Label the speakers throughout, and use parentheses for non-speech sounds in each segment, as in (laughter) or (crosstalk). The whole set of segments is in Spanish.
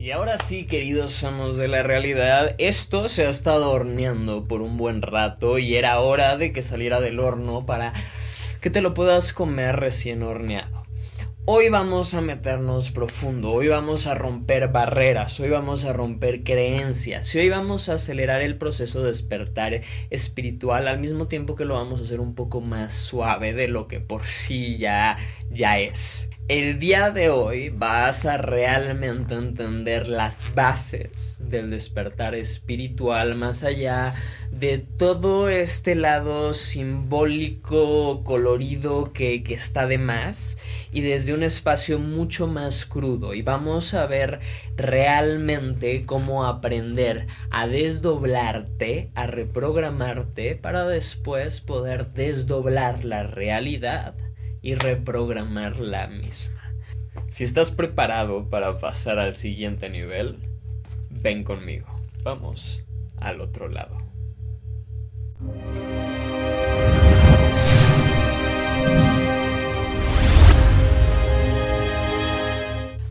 Speaker 1: Y ahora sí, queridos amos de la realidad, esto se ha estado horneando por un buen rato y era hora de que saliera del horno para que te lo puedas comer recién horneado. Hoy vamos a meternos profundo, hoy vamos a romper barreras, hoy vamos a romper creencias y hoy vamos a acelerar el proceso de despertar espiritual al mismo tiempo que lo vamos a hacer un poco más suave de lo que por sí ya, ya es. El día de hoy vas a realmente entender las bases del despertar espiritual más allá de todo este lado simbólico, colorido que, que está de más y desde un espacio mucho más crudo y vamos a ver realmente cómo aprender a desdoblarte, a reprogramarte para después poder desdoblar la realidad y reprogramar la misma. Si estás preparado para pasar al siguiente nivel, ven conmigo. Vamos al otro lado.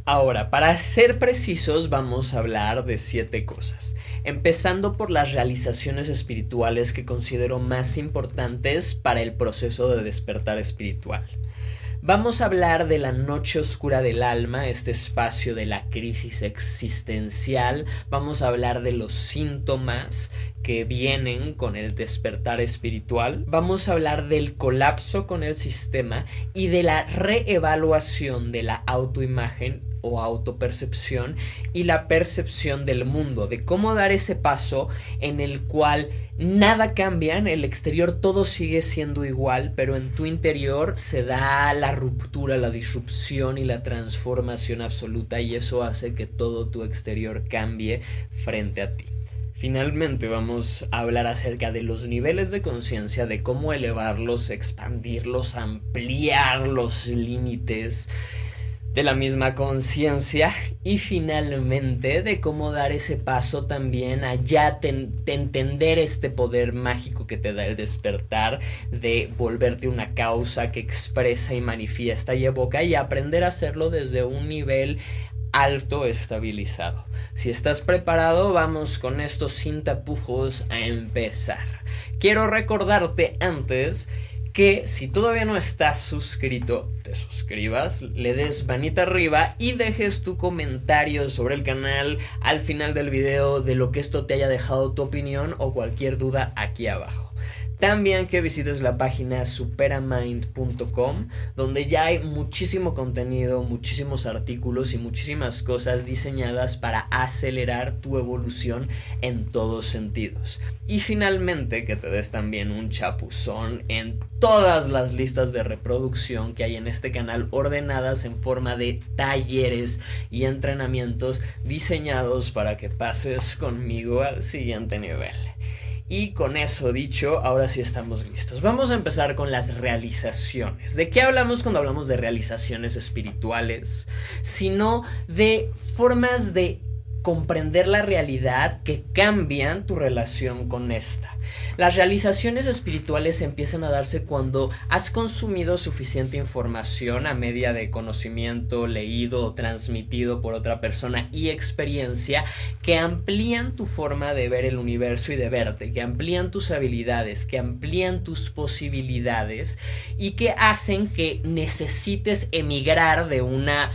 Speaker 1: Ahora, para ser precisos, vamos a hablar de siete cosas, empezando por las realizaciones espirituales que considero más importantes para el proceso de despertar espiritual. Vamos a hablar de la noche oscura del alma, este espacio de la crisis existencial. Vamos a hablar de los síntomas que vienen con el despertar espiritual. Vamos a hablar del colapso con el sistema y de la reevaluación de la autoimagen o autopercepción y la percepción del mundo, de cómo dar ese paso en el cual nada cambia, en el exterior todo sigue siendo igual, pero en tu interior se da la ruptura, la disrupción y la transformación absoluta y eso hace que todo tu exterior cambie frente a ti. Finalmente vamos a hablar acerca de los niveles de conciencia, de cómo elevarlos, expandirlos, ampliar los límites de la misma conciencia y finalmente de cómo dar ese paso también a ya entender este poder mágico que te da el despertar, de volverte una causa que expresa y manifiesta y evoca y aprender a hacerlo desde un nivel alto estabilizado. Si estás preparado, vamos con estos sin tapujos a empezar. Quiero recordarte antes que si todavía no estás suscrito, te suscribas, le des manita arriba y dejes tu comentario sobre el canal al final del video de lo que esto te haya dejado tu opinión o cualquier duda aquí abajo. También que visites la página superamind.com, donde ya hay muchísimo contenido, muchísimos artículos y muchísimas cosas diseñadas para acelerar tu evolución en todos sentidos. Y finalmente que te des también un chapuzón en todas las listas de reproducción que hay en este canal ordenadas en forma de talleres y entrenamientos diseñados para que pases conmigo al siguiente nivel. Y con eso dicho, ahora sí estamos listos. Vamos a empezar con las realizaciones. ¿De qué hablamos cuando hablamos de realizaciones espirituales? Sino de formas de comprender la realidad que cambian tu relación con esta. Las realizaciones espirituales empiezan a darse cuando has consumido suficiente información a media de conocimiento leído o transmitido por otra persona y experiencia que amplían tu forma de ver el universo y de verte, que amplían tus habilidades, que amplían tus posibilidades y que hacen que necesites emigrar de una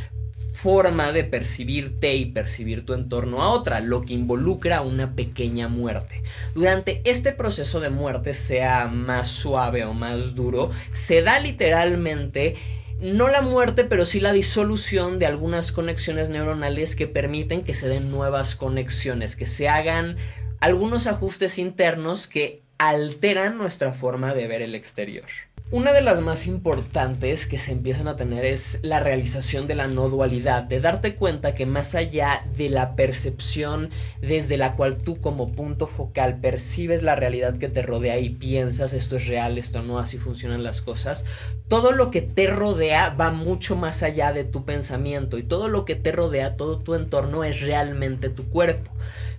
Speaker 1: forma de percibirte y percibir tu entorno a otra, lo que involucra una pequeña muerte. Durante este proceso de muerte, sea más suave o más duro, se da literalmente no la muerte, pero sí la disolución de algunas conexiones neuronales que permiten que se den nuevas conexiones, que se hagan algunos ajustes internos que alteran nuestra forma de ver el exterior. Una de las más importantes que se empiezan a tener es la realización de la no dualidad, de darte cuenta que más allá de la percepción desde la cual tú como punto focal percibes la realidad que te rodea y piensas esto es real, esto no, así funcionan las cosas, todo lo que te rodea va mucho más allá de tu pensamiento y todo lo que te rodea, todo tu entorno es realmente tu cuerpo.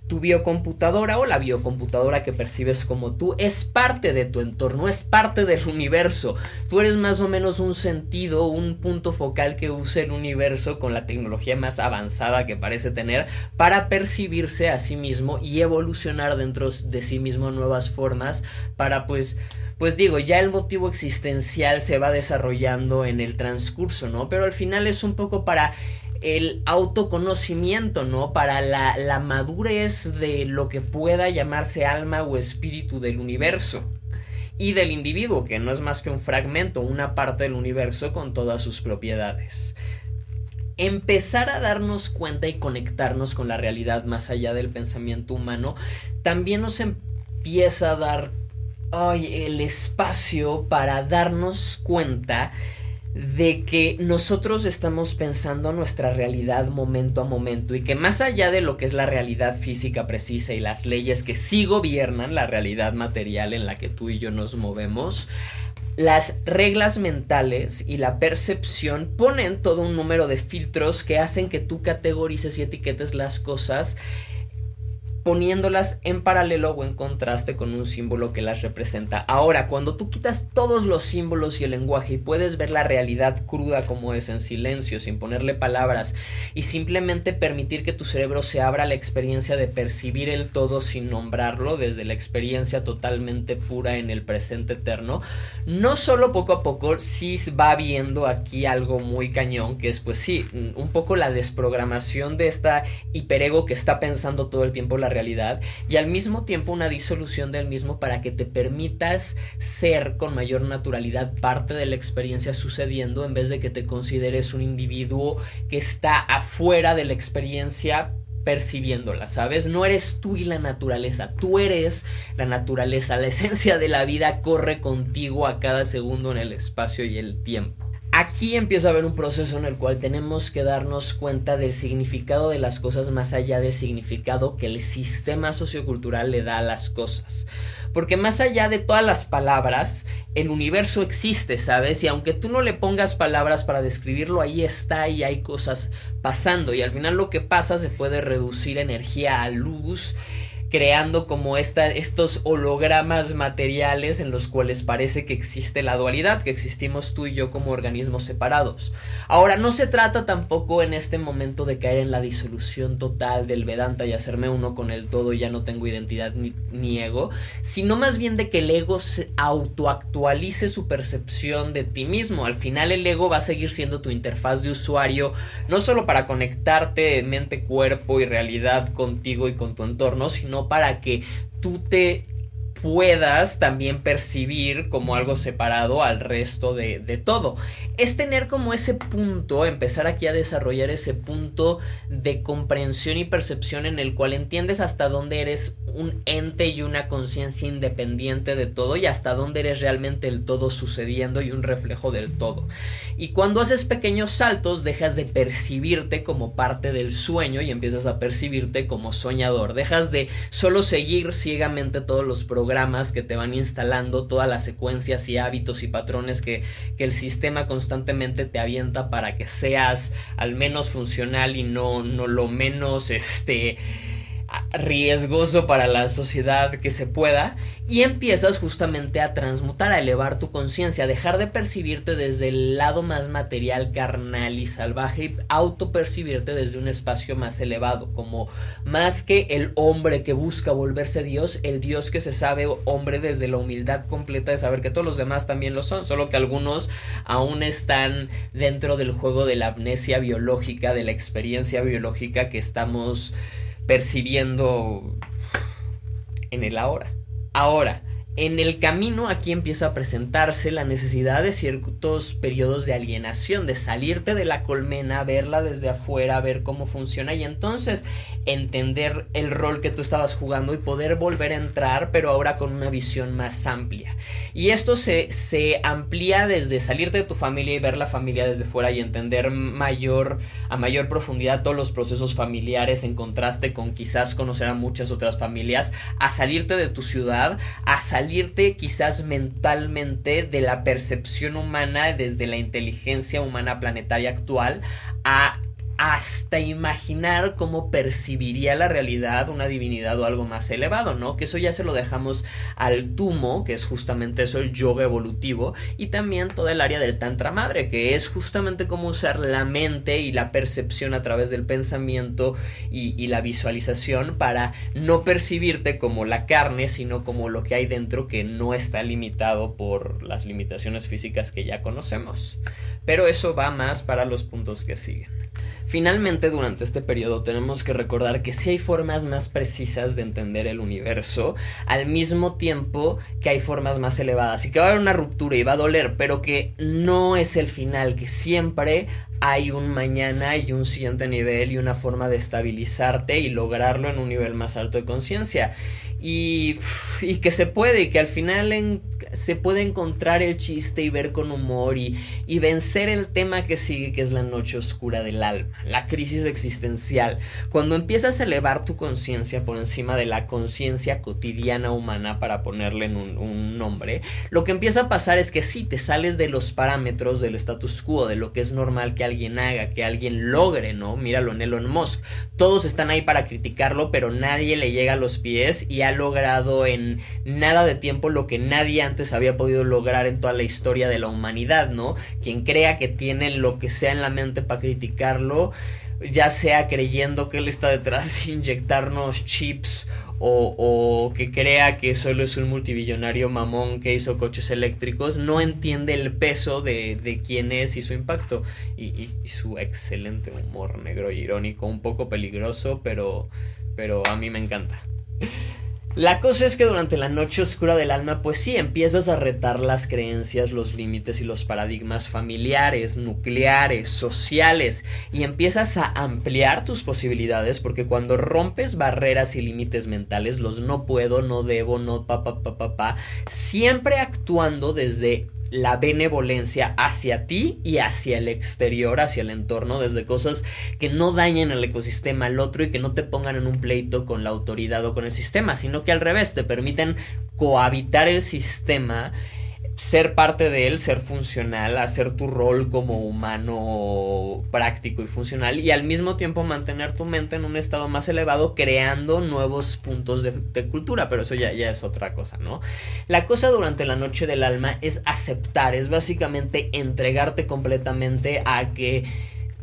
Speaker 1: Tu biocomputadora o la biocomputadora que percibes como tú es parte de tu entorno, es parte del (laughs) universo. Tú eres más o menos un sentido, un punto focal que usa el universo con la tecnología más avanzada que parece tener para percibirse a sí mismo y evolucionar dentro de sí mismo nuevas formas para pues pues digo, ya el motivo existencial se va desarrollando en el transcurso, ¿no? Pero al final es un poco para el autoconocimiento, ¿no? Para la, la madurez de lo que pueda llamarse alma o espíritu del universo y del individuo, que no es más que un fragmento, una parte del universo con todas sus propiedades. Empezar a darnos cuenta y conectarnos con la realidad más allá del pensamiento humano también nos empieza a dar el espacio para darnos cuenta de que nosotros estamos pensando nuestra realidad momento a momento y que más allá de lo que es la realidad física precisa y las leyes que sí gobiernan la realidad material en la que tú y yo nos movemos, las reglas mentales y la percepción ponen todo un número de filtros que hacen que tú categorices y etiquetes las cosas poniéndolas en paralelo o en contraste con un símbolo que las representa. Ahora, cuando tú quitas todos los símbolos y el lenguaje y puedes ver la realidad cruda como es en silencio, sin ponerle palabras y simplemente permitir que tu cerebro se abra a la experiencia de percibir el todo sin nombrarlo, desde la experiencia totalmente pura en el presente eterno, no solo poco a poco sí va viendo aquí algo muy cañón, que es pues sí, un poco la desprogramación de esta hiperego que está pensando todo el tiempo la realidad y al mismo tiempo una disolución del mismo para que te permitas ser con mayor naturalidad parte de la experiencia sucediendo en vez de que te consideres un individuo que está afuera de la experiencia percibiéndola, ¿sabes? No eres tú y la naturaleza, tú eres la naturaleza, la esencia de la vida corre contigo a cada segundo en el espacio y el tiempo. Aquí empieza a haber un proceso en el cual tenemos que darnos cuenta del significado de las cosas más allá del significado que el sistema sociocultural le da a las cosas. Porque más allá de todas las palabras, el universo existe, ¿sabes? Y aunque tú no le pongas palabras para describirlo, ahí está y hay cosas pasando. Y al final lo que pasa se puede reducir energía a luz creando como esta, estos hologramas materiales en los cuales parece que existe la dualidad, que existimos tú y yo como organismos separados. Ahora, no se trata tampoco en este momento de caer en la disolución total del Vedanta y hacerme uno con el todo y ya no tengo identidad ni, ego, sino más bien de que el ego se autoactualice su percepción de ti mismo. Al final el ego va a seguir siendo tu interfaz de usuario, no solo para conectarte mente, cuerpo y realidad contigo y con tu entorno, sino para que tú te puedas también percibir como algo separado al resto de, todo. Es tener como ese punto, empezar aquí a desarrollar ese punto de comprensión y percepción en el cual entiendes hasta dónde eres un ente y una conciencia independiente de todo y hasta dónde eres realmente el todo sucediendo y un reflejo del todo. Y cuando haces pequeños saltos dejas de percibirte como parte del sueño y empiezas a percibirte como soñador. Dejas de solo seguir ciegamente todos los programas que te van instalando, todas las secuencias y hábitos y patrones que, que el sistema constantemente te avienta para que seas al menos funcional y no, no lo menos este riesgoso para la sociedad que se pueda y empiezas justamente a transmutar, a elevar tu conciencia, a dejar de percibirte desde el lado más material, carnal y salvaje y autopercibirte desde un espacio más elevado, como más que el hombre que busca volverse Dios, el Dios que se sabe hombre desde la humildad completa de saber que todos los demás también lo son, solo que algunos aún están dentro del juego de la amnesia biológica, de la experiencia biológica que estamos percibiendo en el ahora. Ahora, en el camino aquí empieza a presentarse la necesidad de ciertos periodos de alienación, de salirte de la colmena, verla desde afuera, ver cómo funciona y entonces entender el rol que tú estabas jugando y poder volver a entrar, pero ahora con una visión más amplia. Y esto se, se amplía desde salirte de tu familia y ver la familia desde fuera y entender mayor, a mayor profundidad todos los procesos familiares en contraste con quizás conocer a muchas otras familias, a salirte de tu ciudad, a salir salirte quizás mentalmente de la percepción humana desde la inteligencia humana planetaria actual a hasta imaginar cómo percibiría la realidad una divinidad o algo más elevado, ¿no? Que eso ya se lo dejamos al tumo, que es justamente eso, el yoga evolutivo, y también toda el área del tantra madre, que es justamente cómo usar la mente y la percepción a través del pensamiento y, y la visualización para no percibirte como la carne, sino como lo que hay dentro que no está limitado por las limitaciones físicas que ya conocemos. Pero eso va más para los puntos que siguen. Finalmente, durante este periodo tenemos que recordar que sí hay formas más precisas de entender el universo, al mismo tiempo que hay formas más elevadas y que va a haber una ruptura y va a doler, pero que no es el final, que siempre hay un mañana y un siguiente nivel y una forma de estabilizarte y lograrlo en un nivel más alto de conciencia. Y, y, que se puede, y que al final en, se puede encontrar el chiste y ver con humor y, y, vencer el tema que sigue, que es la noche oscura del alma, la crisis existencial. Cuando empiezas a elevar tu conciencia por encima de la conciencia cotidiana humana, para ponerle un, nombre, lo que empieza a pasar es que sí, te sales de los parámetros del status quo, de lo que es normal que alguien haga, que alguien logre, ¿no? Míralo en Elon Musk. Todos están ahí para criticarlo, pero nadie le llega a los pies y ha logrado en nada de tiempo lo que nadie antes había podido lograr en toda la historia de la humanidad, ¿no? Quien crea que tiene lo que sea en la mente para criticarlo, ya sea creyendo que él está detrás de inyectarnos chips o, que crea que solo es un multibillonario mamón que hizo coches eléctricos, no entiende el peso de, de quién es y su impacto. Y, y, y, su excelente humor negro y irónico, un poco peligroso, pero, pero a mí me encanta. La cosa es que durante la noche oscura del alma, pues sí, empiezas a retar las creencias, los límites y los paradigmas familiares, nucleares, sociales, y empiezas a ampliar tus posibilidades, porque cuando rompes barreras y límites mentales, los no puedo, no debo, no pa pa pa pa, pa siempre actuando desde la benevolencia hacia ti y hacia el exterior, hacia el entorno, desde cosas que no dañen al ecosistema al otro y que no te pongan en un pleito con la autoridad o con el sistema, sino que al revés te permiten cohabitar el sistema ser parte de él, ser funcional, hacer tu rol como humano práctico y funcional y al mismo tiempo mantener tu mente en un estado más elevado creando nuevos puntos de, cultura, pero eso ya es otra cosa, ¿no? La cosa durante la noche del alma es aceptar, es básicamente entregarte completamente a que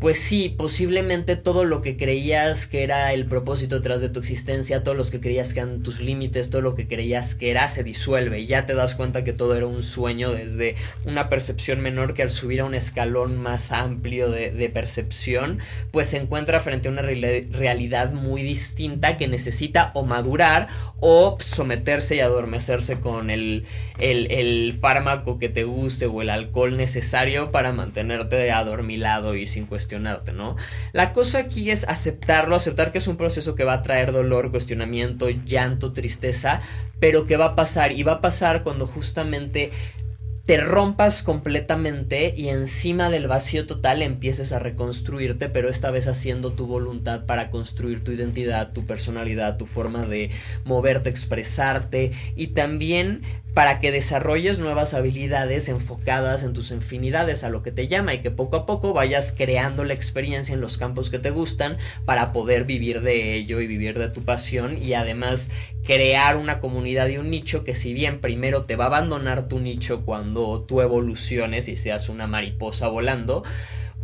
Speaker 1: pues sí, posiblemente todo lo que creías que era el propósito detrás de tu existencia, todos los que creías que eran tus límites, todo lo que creías que era, se disuelve. Y ya te das cuenta que todo era un sueño desde una percepción menor que al subir a un escalón más amplio de, percepción, pues se encuentra frente a una re realidad muy distinta que necesita o madurar o someterse y adormecerse con el, el, el fármaco que te guste o el alcohol necesario para mantenerte adormilado y sin cuestión ¿no? La cosa aquí es aceptarlo, aceptar que es un proceso que va a traer dolor, cuestionamiento, llanto, tristeza, pero que va a pasar y va a pasar cuando justamente te rompas completamente y encima del vacío total empieces a reconstruirte, pero esta vez haciendo tu voluntad para construir tu identidad, tu personalidad, tu forma de moverte, expresarte y también para que desarrolles nuevas habilidades enfocadas en tus infinidades a lo que te llama y que poco a poco vayas creando la experiencia en los campos que te gustan para poder vivir de ello y vivir de tu pasión y además crear una comunidad y un nicho que si bien primero te va a abandonar tu nicho cuando tú evoluciones y seas una mariposa volando,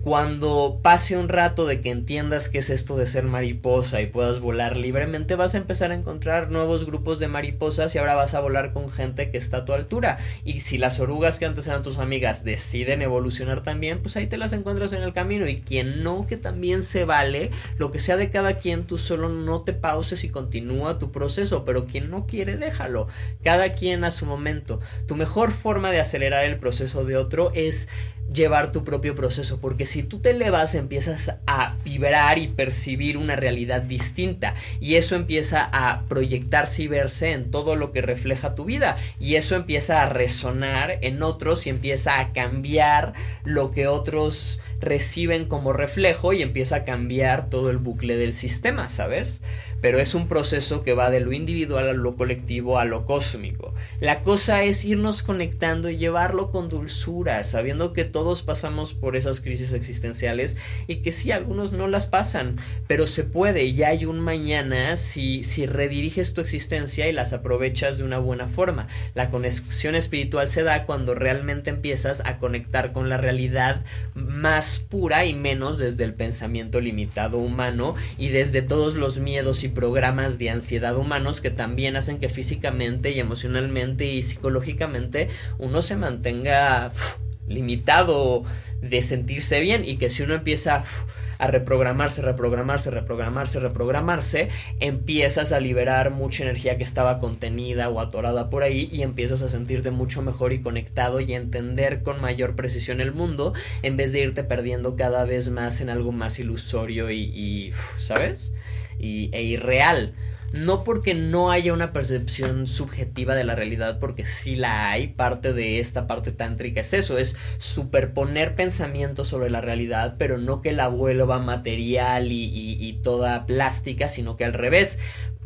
Speaker 1: cuando pase un rato de que entiendas qué es esto de ser mariposa y puedas volar libremente, vas a empezar a encontrar nuevos grupos de mariposas y ahora vas a volar con gente que está a tu altura. Y si las orugas que antes eran tus amigas deciden evolucionar también, pues ahí te las encuentras en el camino. Y quien no, que también se vale, lo que sea de cada quien, tú solo no te pauses y continúa tu proceso. Pero quien no quiere, déjalo. Cada quien a su momento. Tu mejor forma de acelerar el proceso de otro es llevar tu propio proceso, porque si tú te elevas empiezas a vibrar y percibir una realidad distinta y eso empieza a proyectarse y verse en todo lo que refleja tu vida y eso empieza a resonar en otros y empieza a cambiar lo que otros reciben como reflejo y empieza a cambiar todo el bucle del sistema, ¿sabes? pero es un proceso que va de lo individual a lo colectivo a lo cósmico. La cosa es irnos conectando y llevarlo con dulzura, sabiendo que todos pasamos por esas crisis existenciales y que sí, algunos no las pasan, pero se puede y hay un mañana si, si rediriges tu existencia y las aprovechas de una buena forma. La conexión espiritual se da cuando realmente empiezas a conectar con la realidad más pura y menos desde el pensamiento limitado humano y desde todos los miedos y programas de ansiedad humanos que también hacen que físicamente y emocionalmente y psicológicamente uno se mantenga limitado de sentirse bien y que si uno empieza a reprogramarse, reprogramarse, reprogramarse, reprogramarse, empiezas a liberar mucha energía que estaba contenida o atorada por ahí y empiezas a sentirte mucho mejor y conectado y entender con mayor precisión el mundo en vez de irte perdiendo cada vez más en algo más ilusorio y, y ¿sabes? y, e irreal. No porque no haya una percepción subjetiva de la realidad, porque sí la hay, parte de esta parte tántrica es eso, es superponer pensamientos sobre la realidad, pero no que la vuelva material y, y toda plástica, sino que al revés,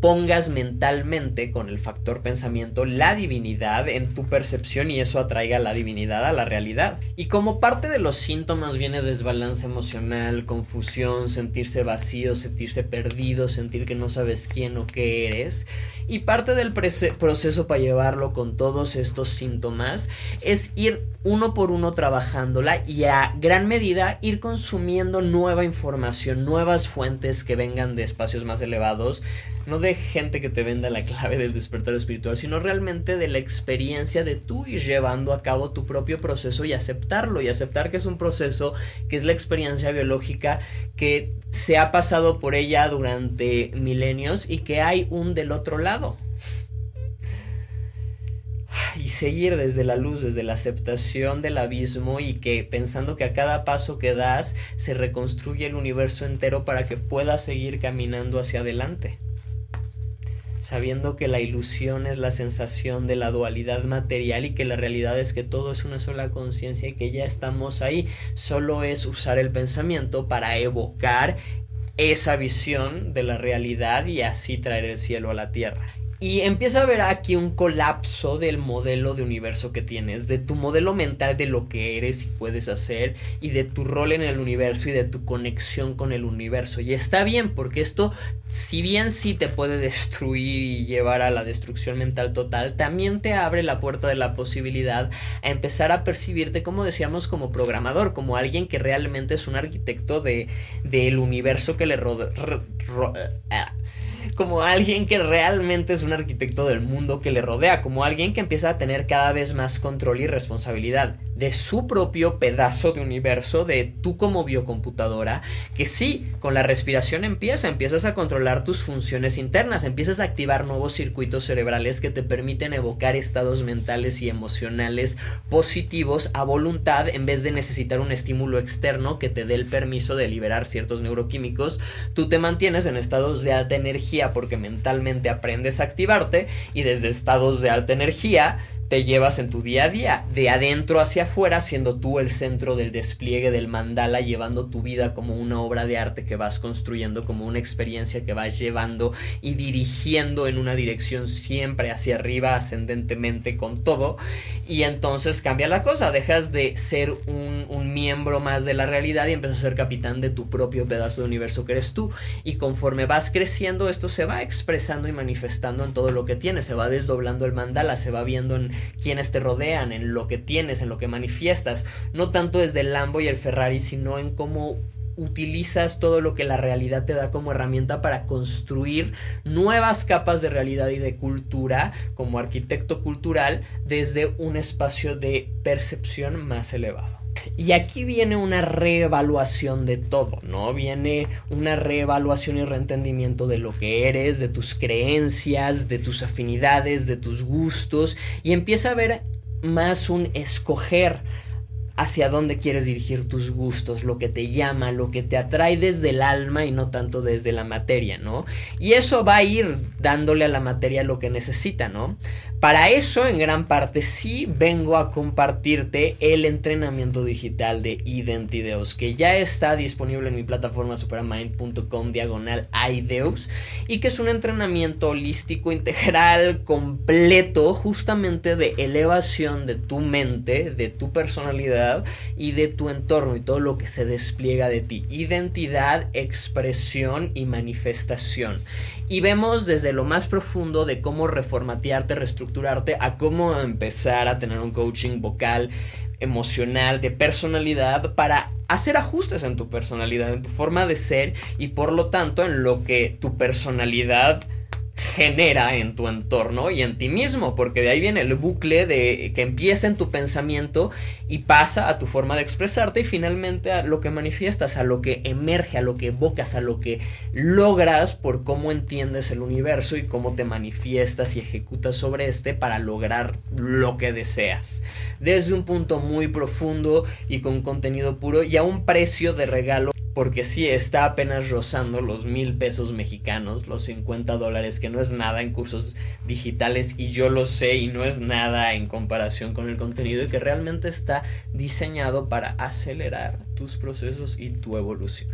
Speaker 1: pongas mentalmente con el factor pensamiento la divinidad en tu percepción y eso atraiga la divinidad a la realidad. Y como parte de los síntomas viene desbalance emocional, confusión, sentirse vacío, sentirse perdido, sentir que no sabes quién o qué eres. Y parte del proceso para llevarlo con todos estos síntomas es ir uno por uno trabajándola y a gran medida ir consumiendo nueva información, nuevas fuentes que vengan de espacios más elevados no de gente que te venda la clave del despertar espiritual, sino realmente de la experiencia de tú ir llevando a cabo tu propio proceso y aceptarlo y aceptar que es un proceso, que es la experiencia biológica que se ha pasado por ella durante milenios y que hay un del otro lado. Y seguir desde la luz, desde la aceptación del abismo y que pensando que a cada paso que das se reconstruye el universo entero para que puedas seguir caminando hacia adelante sabiendo que la ilusión es la sensación de la dualidad material y que la realidad es que todo es una sola conciencia y que ya estamos ahí, solo es usar el pensamiento para evocar esa visión de la realidad y así traer el cielo a la tierra. Y empieza a ver aquí un colapso del modelo de universo que tienes, de tu modelo mental de lo que eres y puedes hacer, y de tu rol en el universo y de tu conexión con el universo. Y está bien, porque esto, si bien sí te puede destruir y llevar a la destrucción mental total, también te abre la puerta de la posibilidad a empezar a percibirte, como decíamos, como programador, como alguien que realmente es un arquitecto de, del universo que le rodea. Eh, como alguien que realmente es un arquitecto del mundo que le rodea, como alguien que empieza a tener cada vez más control y responsabilidad de su propio pedazo de universo, de tú como biocomputadora, que sí, con la respiración empieza, empiezas a controlar tus funciones internas, empiezas a activar nuevos circuitos cerebrales que te permiten evocar estados mentales y emocionales positivos a voluntad en vez de necesitar un estímulo externo que te dé el permiso de liberar ciertos neuroquímicos, tú te mantienes en estados de alta energía porque mentalmente aprendes a activarte y desde estados de alta energía te llevas en tu día a día, de adentro hacia afuera, siendo tú el centro del despliegue del mandala, llevando tu vida como una obra de arte que vas construyendo, como una experiencia que vas llevando y dirigiendo en una dirección siempre hacia arriba, ascendentemente con todo. Y entonces cambia la cosa, dejas de ser un, miembro más de la realidad y empiezas a ser capitán de tu propio pedazo de universo que eres tú. Y conforme vas creciendo, esto se va expresando y manifestando en todo lo que tienes, se va desdoblando el mandala, se va viendo en quienes te rodean, en lo que tienes, en lo que manifiestas, no tanto desde el Lambo y el Ferrari, sino en cómo utilizas todo lo que la realidad te da como herramienta para construir nuevas capas de realidad y de cultura como arquitecto cultural desde un espacio de percepción más elevado. Y aquí viene una reevaluación de todo, ¿no? Viene una reevaluación y reentendimiento de lo que eres, de tus creencias, de tus afinidades, de tus gustos, y empieza a ver más un escoger hacia dónde quieres dirigir tus gustos, lo que te llama, lo que te atrae desde el alma y no tanto desde la materia, ¿no? Y eso va a ir dándole a la materia lo que necesita, ¿no? Para eso, en gran parte, sí vengo a compartirte el entrenamiento digital de Identideos, que ya está disponible en mi plataforma supermind.com diagonal Ideos y que es un entrenamiento holístico, integral, completo, justamente de elevación de tu mente, de tu personalidad y de tu entorno y todo lo que se despliega de ti. Identidad, expresión y manifestación. Y vemos desde lo más profundo de cómo reformatearte, reestructurarte, a cómo empezar a tener un coaching vocal, emocional, de personalidad, para hacer ajustes en tu personalidad, en tu forma de ser y por lo tanto en lo que tu personalidad genera en tu entorno y en ti mismo, porque de ahí viene el bucle de que empieza en tu pensamiento y pasa a tu forma de expresarte y finalmente a lo que manifiestas, a lo que emerge, a lo que evocas, a lo que logras por cómo entiendes el universo y cómo te manifiestas y ejecutas sobre este para lograr lo que deseas. Desde un punto muy profundo y con contenido puro y a un precio de regalo porque sí está apenas rozando los mil pesos mexicanos, los 50 dólares, que no es nada en cursos digitales y yo lo sé y no es nada en comparación con el contenido y que realmente está diseñado para acelerar tus procesos y tu evolución.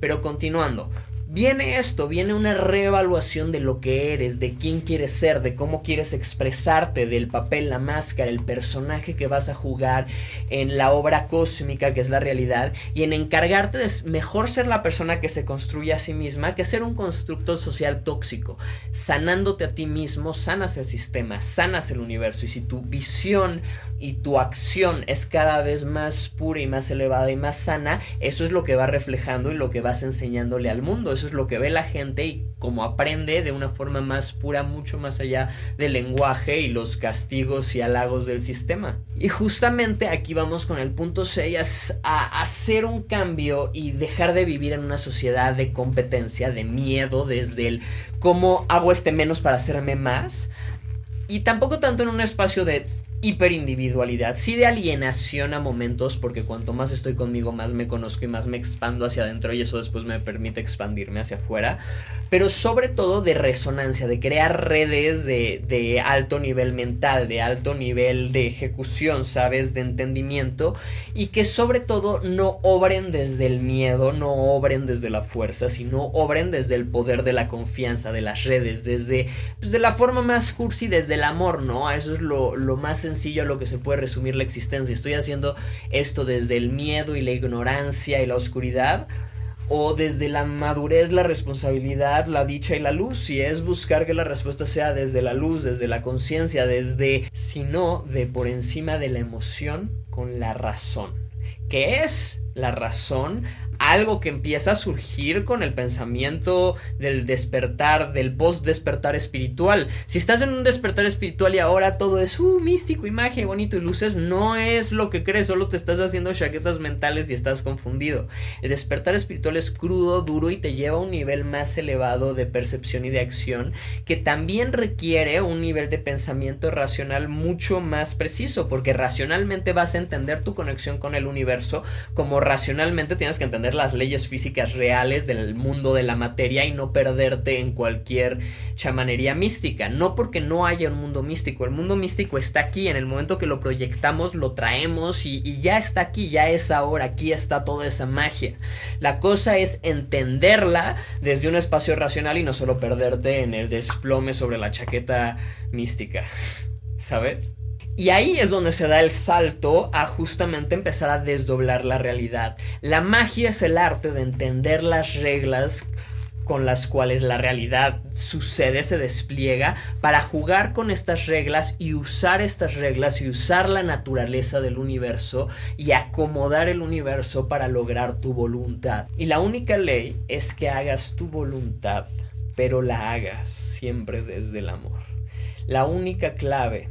Speaker 1: Pero continuando, viene esto, viene una reevaluación de lo que eres, de quién quieres ser, de cómo quieres expresarte, del papel, la máscara, el personaje que vas a jugar en la obra cósmica que es la realidad y en encargarte de mejor ser la persona que se construye a sí misma que ser un constructor social tóxico. Sanándote a ti mismo, sanas el sistema, sanas el universo y si tu visión y tu acción es cada vez más pura y más elevada y más sana, eso es lo que va reflejando y lo que vas enseñándole al mundo es lo que ve la gente y como aprende de una forma más pura, mucho más allá del lenguaje y los castigos y halagos del sistema. Y justamente aquí vamos con el punto 6, a hacer un cambio y dejar de vivir en una sociedad de competencia, de miedo, desde el cómo hago este menos para hacerme más. Y tampoco tanto en un espacio de hiperindividualidad, sí de alienación a momentos, porque cuanto más estoy conmigo, más me conozco y más me expando hacia adentro y eso después me permite expandirme hacia afuera, pero sobre todo de resonancia, de crear redes de, de alto nivel mental, de alto nivel de ejecución, ¿sabes? De entendimiento y que sobre todo no obren desde el miedo, no obren desde la fuerza, sino obren desde el poder de la confianza, de las redes, desde pues, de la forma más cursi, desde el amor, ¿no? Eso es lo, lo más sencillo sencillo lo que se puede resumir la existencia. Estoy haciendo esto desde el miedo y la ignorancia y la oscuridad o desde la madurez, la responsabilidad, la dicha y la luz. Si es buscar que la respuesta sea desde la luz, desde la conciencia, desde, sino de por encima de la emoción con la razón. ¿Qué es la razón? Algo que empieza a surgir con el pensamiento del despertar, del post-despertar espiritual. Si estás en un despertar espiritual y ahora todo es uh, místico y magia, bonito y luces, no es lo que crees, solo te estás haciendo chaquetas mentales y estás confundido. El despertar espiritual es crudo, duro y te lleva a un nivel más elevado de percepción y de acción que también requiere un nivel de pensamiento racional mucho más preciso, porque racionalmente vas a entender tu conexión con el universo como racionalmente tienes que entender las leyes físicas reales del mundo de la materia y no perderte en cualquier chamanería mística. No porque no haya un mundo místico, el mundo místico está aquí, en el momento que lo proyectamos lo traemos y, y ya está aquí, ya es ahora, aquí está toda esa magia. La cosa es entenderla desde un espacio racional y no solo perderte en el desplome sobre la chaqueta mística. (laughs) ¿Sabes? Y ahí es donde se da el salto a justamente empezar a desdoblar la realidad. La magia es el arte de entender las reglas con las cuales la realidad sucede, se despliega, para jugar con estas reglas y usar estas reglas y usar la naturaleza del universo y acomodar el universo para lograr tu voluntad. Y la única ley es que hagas tu voluntad, pero la hagas siempre desde el amor. La única clave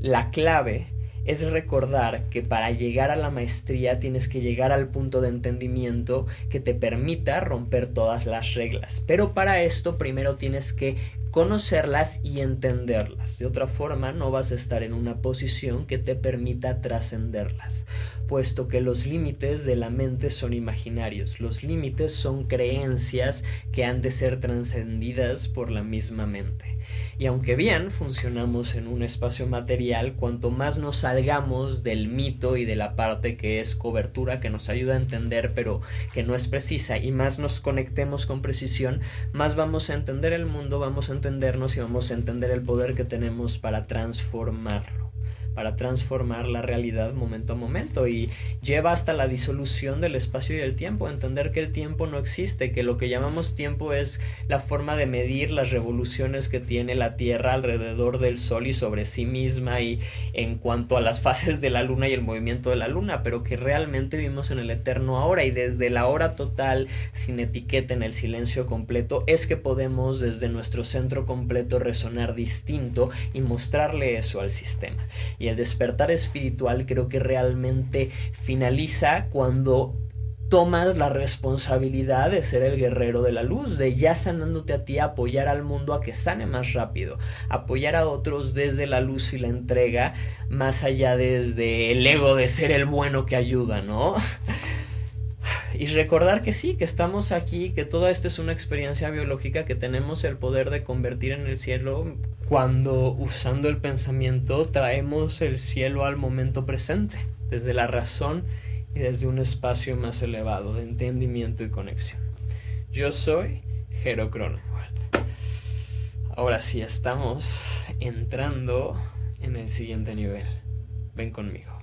Speaker 1: la clave es recordar que para llegar a la maestría tienes que llegar al punto de entendimiento que te permita romper todas las reglas. Pero para esto primero tienes que conocerlas y entenderlas. De otra forma, no vas a estar en una posición que te permita trascenderlas, puesto que los límites de la mente son imaginarios. Los límites son creencias que han de ser trascendidas por la misma mente. Y aunque bien funcionamos en un espacio material, cuanto más nos salgamos del mito y de la parte que es cobertura, que nos ayuda a entender, pero que no es precisa, y más nos conectemos con precisión, más vamos a entender el mundo, vamos a entendernos y vamos a entender el poder que tenemos para transformarlo para transformar la realidad momento a momento y lleva hasta la disolución del espacio y el tiempo, entender que el tiempo no existe, que lo que llamamos tiempo es la forma de medir las revoluciones que tiene la Tierra alrededor del Sol y sobre sí misma y en cuanto a las (laughs) fases de la Luna y el movimiento de la Luna, pero que realmente vivimos en el eterno ahora y desde la hora total, sin etiqueta, en el silencio completo, es que podemos desde nuestro centro completo resonar distinto y mostrarle eso al sistema. Y el despertar espiritual creo que realmente finaliza cuando tomas la responsabilidad de ser el guerrero de la luz, de ya sanándote a ti, apoyar al mundo a que sane más rápido, apoyar a otros desde la luz y la entrega, más allá desde el ego de ser el bueno que ayuda, ¿no? (laughs) Y recordar que sí, que estamos aquí, que toda esto es una experiencia biológica, que tenemos el poder de convertir en el cielo cuando usando el pensamiento traemos el cielo al momento presente, desde la razón y desde un espacio más elevado de entendimiento y conexión. Yo soy Jero Ahora sí estamos entrando en el siguiente nivel. Ven conmigo.